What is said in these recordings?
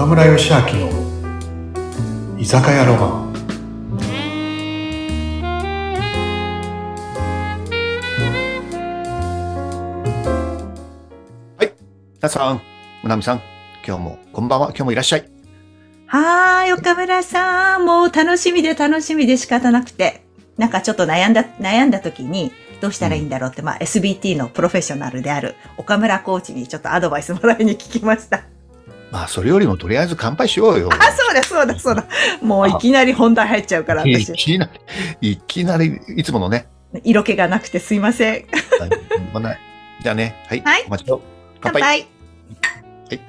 岡村義明の居酒屋ロマンはい。皆さん、うなみさん、今日も、こんばんは、今日もいらっしゃい。はーい、岡村さん。もう楽しみで楽しみで仕方なくて。なんかちょっと悩んだ、悩んだ時にどうしたらいいんだろうって、まあ SBT のプロフェッショナルである岡村コーチにちょっとアドバイスもらいに聞きました。まあ、それよりもとりあえず乾杯しようよ。あ、そうだそうだそうだ。もういきなり本題入っちゃうから、い私。きなり、いきなり、いつものね。色気がなくてすいません。はいもないじゃあね、はい。はいお待ちよ。乾乾杯。杯。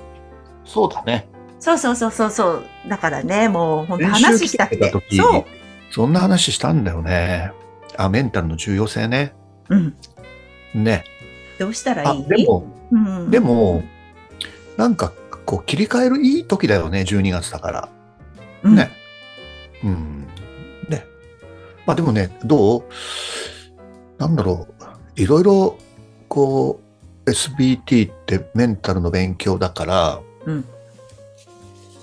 そうだね。そうそうそうそうそう。だからね、もう本当話したくて来てた。時そう。そんな話したんだよね。あ、メンタルの重要性ね。うん。ね。どうしたらあ、い？いでも、うん、でも、なんか、こう、切り替えるいい時だよね、12月だから。うん、ね。うん。ね。まあでもね、どう？なんだろう。いろいろ、こう、SBT ってメンタルの勉強だから、うん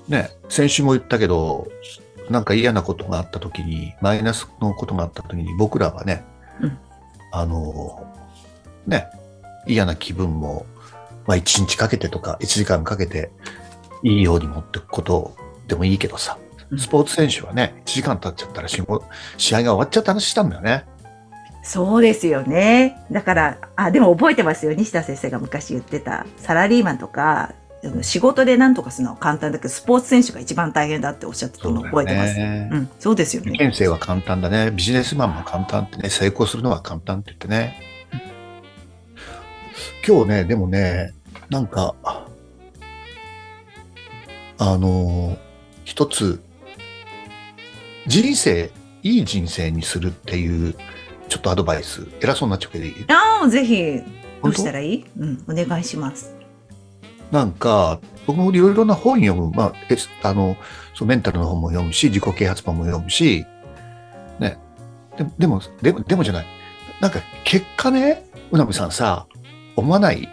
ね、先週も言ったけど、なんか嫌なことがあった時に、マイナスのことがあった時に、僕らはね、うんあの、ね、嫌な気分も、まあ1日かけてとか1時間かけていいように持っていくことでもいいけどさ、うんスポーツ選手はね、1時間経っちゃったら試合が終わっちゃった話したんだよね。そうですよね。だから、あ、でも覚えてますよ。西田先生が昔言ってた、サラリーマンとか、仕事で何とかするのは簡単だけど、スポーツ選手が一番大変だっておっしゃってたのを覚えてます。ねうん、そうですよね。受験生は簡単だね。ビジネスマンも簡単ってね、成功するのは簡単って言ってね。今日ね、でもね、なんか、あの、一つ、人生、いい人生にするっていう、ちょっとアドバイス、偉そうになっちゃうけどいい？ああ、ぜひ、どうした本らいい？うん、お願いします。当なんか、僕もいろいろな本読む、まあ、えあの、そうメンタルの本も読むし、自己啓発本も読むし、ね。ででも、でも、でもじゃない。なんか、結果ね、うなみさんさ、思わない？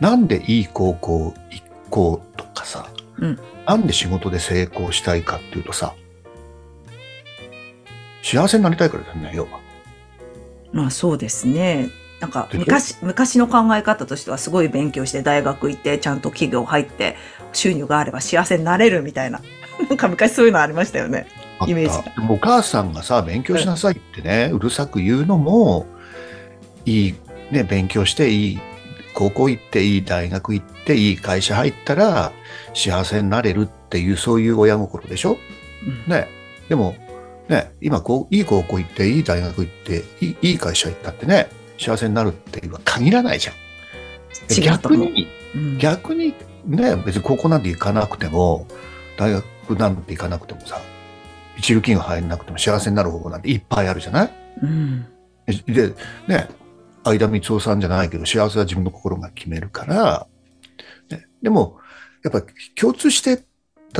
なんでいい高校行こうとかさ、うんなんで仕事で成功したいかっていうとさ、幸せになりたいからだよね、要は。まあそうですね。なんか昔、昔の考え方としてはすごい勉強して大学行ってちゃんと企業入って収入があれば幸せになれるみたいな。なんか昔そういうのありましたよね。イメージがでもお母さんがさ、勉強しなさいってね、うるさく言うのも、いい、ね、勉強していい、高校行っていい大学行っていい会社入ったら幸せになれるっていう、そういう親心でしょ？うん。ね。でも、ね、今こう、いい高校行って、いい大学行って、いいいい会社行ったってね、幸せになるっていうのは限らないじゃん。逆に、うん。逆にね、別に高校なんて行かなくても、大学なんて行かなくてもさ、一流金が入らなくても幸せになる方法なんていっぱいあるじゃない？うん。で、ね、相田光夫さんじゃないけど、幸せは自分の心が決めるから、ね、でも、やっぱ共通して、例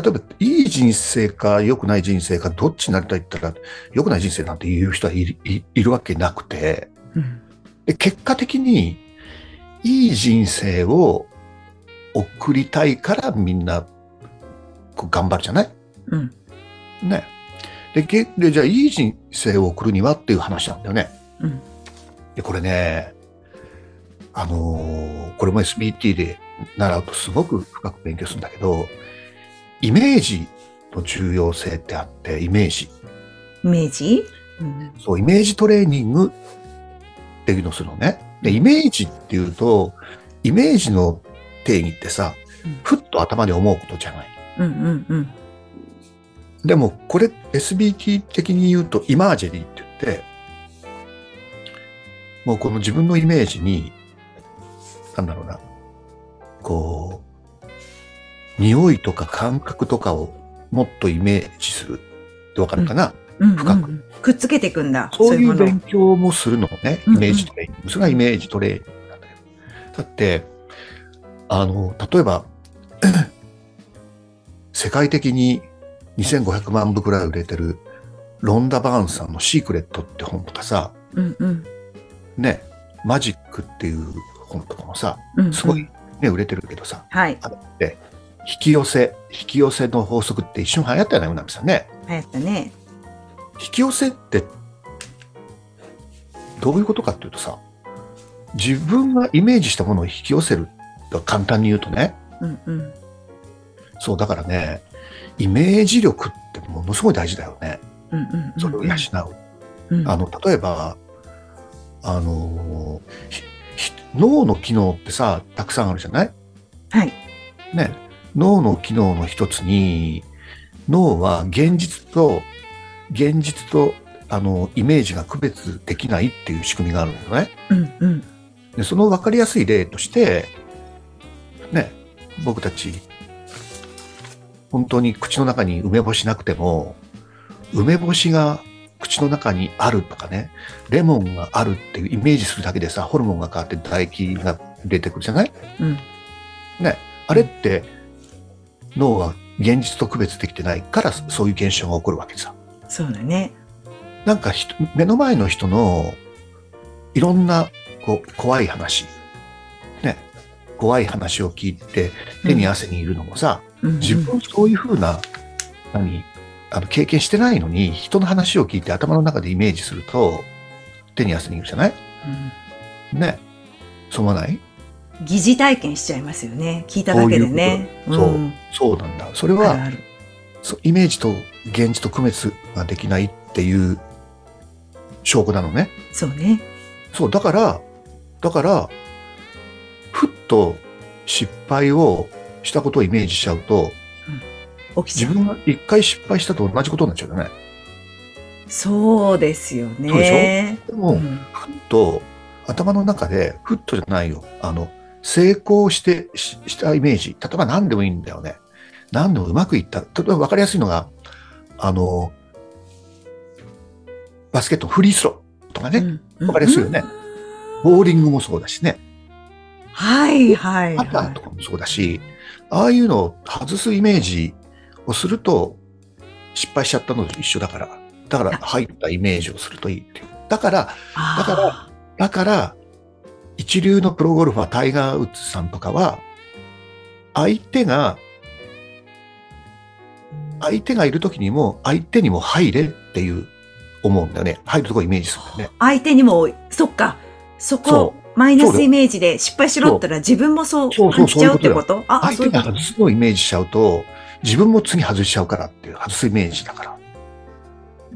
えば、いい人生か良くない人生か、どっちになりたいって言ったら、良くない人生なんて言う人はいるいいるわけなくて、うん。で結果的に、いい人生を送りたいからみんな、こう頑張るじゃない？うん。ね。で、けで、じゃあ、いい人生を送るにはっていう話なんだよね。うんで、これね、あのーこれも SBT で習うとすごく深く勉強するんだけど、イメージの重要性ってあって、イメージ。イメージ？うんそう、イメージトレーニングっていうのをするのね。で、イメージっていうと、イメージの定義ってさうん、ふっと頭で思うことじゃない。うんうんうんでも、これ SBT 的に言うと、イマージェリーって言って、もうこの自分のイメージに、なんだろうな、こう、匂いとか感覚とかをもっとイメージする。ってわかるかな、うん。うん深く。くっつけていくんだ。そういう勉強もするのね、うんうん。イメージトレーニング。それがイメージトレーニングなんだよ。だって、あの、例えば、世界的に2500万部くらい売れてるロンダ・バーンさんのシークレットって本とかさ、うんうんね、マジックっていう本とかもさ、うんうんすごいね、売れてるけどさ、はい。あれって、引き寄せ、引き寄せの法則って一瞬流行ったよね、うなみさんね。流行ったね。引き寄せって、どういうことかっていうとさ、自分がイメージしたものを引き寄せる。簡単に言うとね。うんうん。そう、だからね、イメージ力ってものすごい大事だよね。うんうんうん。それを養う。うんあの、例えば、あの、脳の機能ってさ、たくさんあるじゃない？はい。ね。脳の機能の一つに、脳は現実と、現実と、あの、イメージが区別できないっていう仕組みがあるんだよね。うんうん。で、その分かりやすい例として、ね、僕たち、本当に口の中に梅干しなくても、梅干しが口の中にあるとかね、レモンがあるっていうイメージするだけでさ、ホルモンが変わって唾液が出てくるじゃない？うん。ね。あれって、脳は現実と区別できてないから、そういう現象が起こるわけさ。そうだね。なんか人目の前の人のいろんなこう怖い話、ね、怖い話を聞いて手に汗にいるのもさ、うんうん自分そういうふうな、何、あの経験してないのに人の話を聞いて頭の中でイメージすると手に汗にいるじゃない？ね。そう思わない？疑似体験しちゃいますよね。聞いただけでね。そういうことそうそうなんだ。それは、あるイメージと現実と区別ができないっていう証拠なのね。そうね。そう、だから、だから、ふっと失敗をしたことをイメージしちゃうと。自分が一回失敗したと同じことになっちゃうよね。そうですよね。そうででも、うんふっと頭の中で、ふっとじゃないよ。あの、成功して、ししたイメージ。例えば何でもいいんだよね。何でもうまくいった。例えば分かりやすいのが、あの、バスケットのフリースローとかね。うんわかりやすいよね。ボーリングもそうだしね。はいはいパタはーとかもそうだし、ああいうのを外すイメージをすると、失敗しちゃったのと一緒だから。だから入ったイメージをするといいっていう。だから、い。だからだから、一流のプロゴルファー、タイガー・ウッズさんとかは、相手が、相手がいる時にも、相手にも入れっていう、思うんだよね。入るとこイメージするんだよね。相手にも、そっか、そこそ、マイナスイメージで失敗しろったら自分もそう感じちゃうってこと？あ、相手がすのをイメージしちゃうと、自分も次外しちゃうからっていう、外すイメージだから。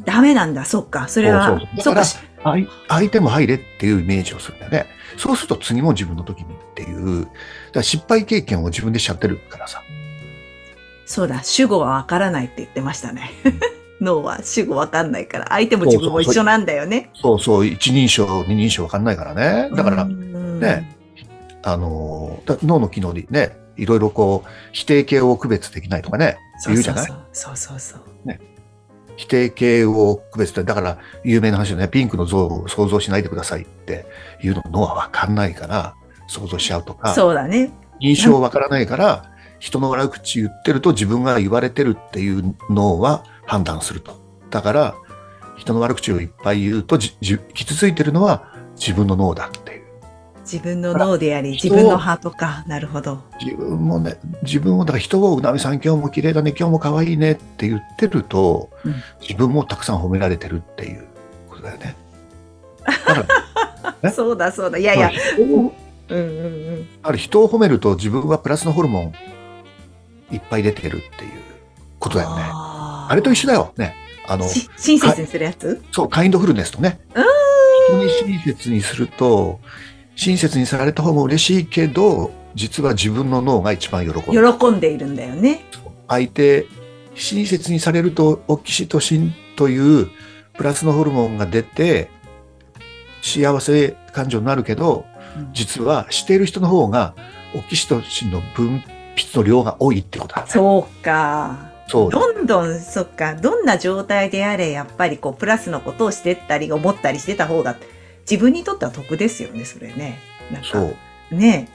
ダメなんだ、そっか。それはそうか。相相手も入れっていうイメージをするんだよね。そうすると次も自分の時にっていう、だから失敗経験を自分でしちゃってるからさ。そうだ、主語はわからないって言ってましたね。脳は主語わかんないから、相手も自分も一緒なんだよね。そうそう、一人称、二人称わかんないからね。だから、うんね、あの、だ脳の機能でね、いろいろこう、否定形を区別できないとかね、そう言うじゃない？そうそうそうそう。否定形を区別って、だから有名な話よね、ピンクの像を想像しないでくださいっていうの脳はわかんないから、想像しちゃうとか、そうだね。印象わからないから、人の悪口言ってると自分が言われてるっていう脳は判断すると。だから、人の悪口をいっぱい言うと、じじ傷ついてるのは自分の脳だ。自分の脳であり、人自分のハートか。なるほど。自分もね、自分を、だから人を、うなみさん今日も綺麗だね、今日も可愛いねって言ってると、うん自分もたくさん褒められてるっていうことだよね。だから、えそうだそうだ。いやいや。人をうんうんうん。ある人を褒めると自分はプラスのホルモンいっぱい出てるっていうことだよね。ああれと一緒だよ。ね。あの、し親切にするやつ？そう、カインドフルネスとね。う人に親切にすると、親切にされた方も嬉しいけど、実は自分の脳が一番喜ぶ。喜んでいるんだよね。相手、親切にされると、オキシトシンというプラスのホルモンが出て、幸せ感情になるけど、実はしている人の方が、オキシトシンの分泌の量が多いってことだね。そうか。そう。どんどん、そっか、どんな状態であれ、やっぱりこう、プラスのことをしてったり、思ったりしてた方が、自分にとっては得ですよね、それね。なんかそう。ね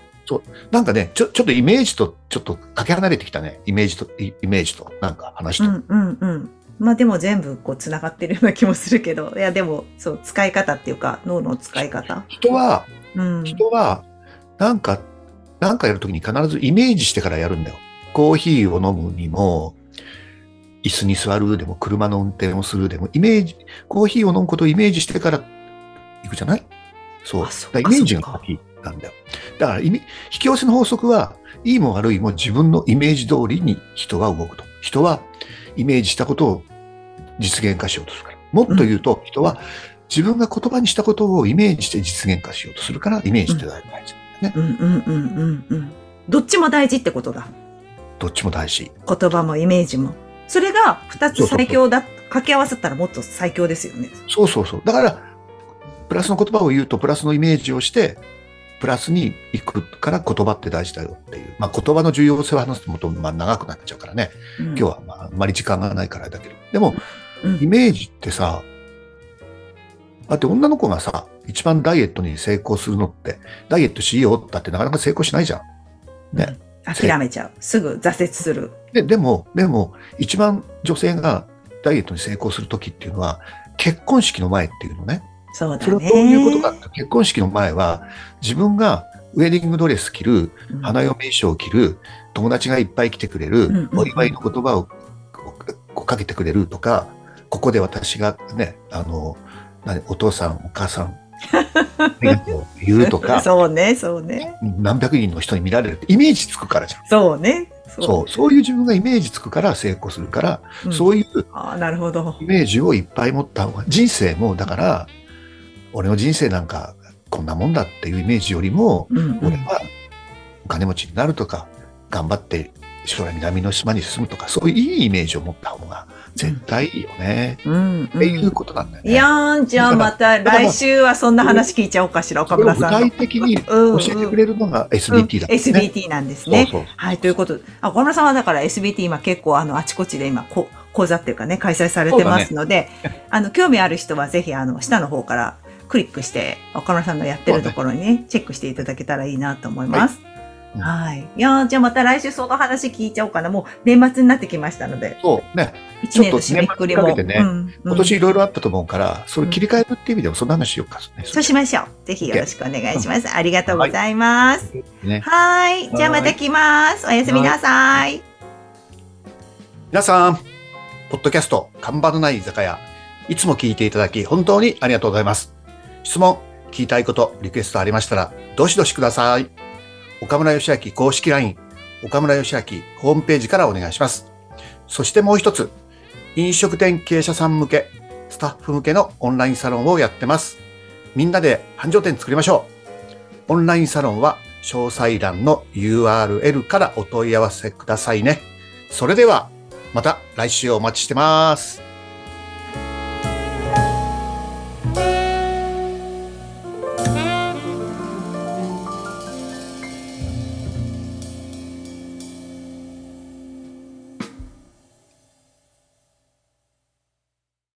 なんかね、ちょ、ちょっとイメージと、ちょっとかけ離れてきたね。イメージと、イイメージと、なんか話と。うんうんうん。まあでも全部こう繋がってるような気もするけど、いやでも、そう、使い方っていうか、脳の使い方。人は、うん。人は、なんか、なんかやるときに必ずイメージしてからやるんだよ。コーヒーを飲むにも、椅子に座るでも、車の運転をするでも、イメージ、コーヒーを飲むことをイメージしてから行くじゃない？そう。あそイメージが先なんだよ。だから、引き寄せの法則は、いいも悪いも自分のイメージ通りに人は動くと。人はイメージしたことを実現化しようとするから。もっと言うと、人は自分が言葉にしたことをイメージして実現化しようとするから、イメージって大事なんだよね。うんうんうんうんうん。どっちも大事ってことだ。どっちも大事。言葉もイメージも。それが二つ最強だ、掛け合わせたらもっと最強ですよね。そうそうそう。だから、プラスの言葉を言うと、プラスのイメージをして、プラスに行くから言葉って大事だよっていう。まあ言葉の重要性を話すともっとまあ長くなっちゃうからね。うん今日はまああんまり時間がないからだけど。でも、うんイメージってさ、だって女の子がさ、一番ダイエットに成功するのって、ダイエットしようったってなかなか成功しないじゃん。ね。諦めちゃう。すぐ挫折する。で、でも、でも、一番女性がダイエットに成功するときっていうのは、結婚式の前っていうのね。そうだね。それはどういうことかって、結婚式の前は、自分がウェディングドレス着る、うん花嫁衣装を着る、友達がいっぱい来てくれる、お祝いの言葉をかけてくれるとか、ここで私がね、あの、何お父さん、お母さん、ありがとう言うとか、そうね、そうね。何百人の人に見られるってイメージつくからじゃん。そうね。そう、そういう自分がイメージつくから成功するから、うんそういうああ、なるほど。イメージをいっぱい持った方が、人生もだから、俺の人生なんかこんなもんだっていうイメージよりも、うんうん。俺はお金持ちになるとか、頑張って将来南の島に進むとか、そういういいイメージを持った方が絶対いいよね。うんっていうことなんだよね。いやじゃあまた来週はそんな話聞いちゃおうかしら、岡村さんの。具体。的に教えてくれるのが SBT だ、うん。SBT なんですね。そうそうはい、ということで、あ、岡村さんはだから SBT 今結構あの、あちこちで今、こ講座っていうかね、開催されてますので、あの、興味ある人はぜひあの、下の方からクリックして、岡村さんのやってるところにね、チェックしていただけたらいいなと思います。うんはい。いやーじゃあまた来週その話聞いちゃおうかな。もう年末になってきましたので、そうね。一年の締めくくりも。ね今年いろいろあったと思うから、それ切り替えるっていう意味でもそんな話しようか、ね。そうしましょう。ぜひよろしくお願いします。ありがとうございます。ね。はい。じゃあまた来ます。おやすみなさい。皆さん、ポッドキャスト、看板のない居酒屋、いつも聞いていただき、本当にありがとうございます。質問、聞きたいこと、リクエストありましたら、どしどしください。岡村義明公式 LINE、岡村義明ホームページからお願いします。そしてもう一つ、飲食店経営者さん向け、スタッフ向けのオンラインサロンをやってます。みんなで繁盛店作りましょう。オンラインサロンは詳細欄の URL からお問い合わせくださいね。それでは、また来週お待ちしてます。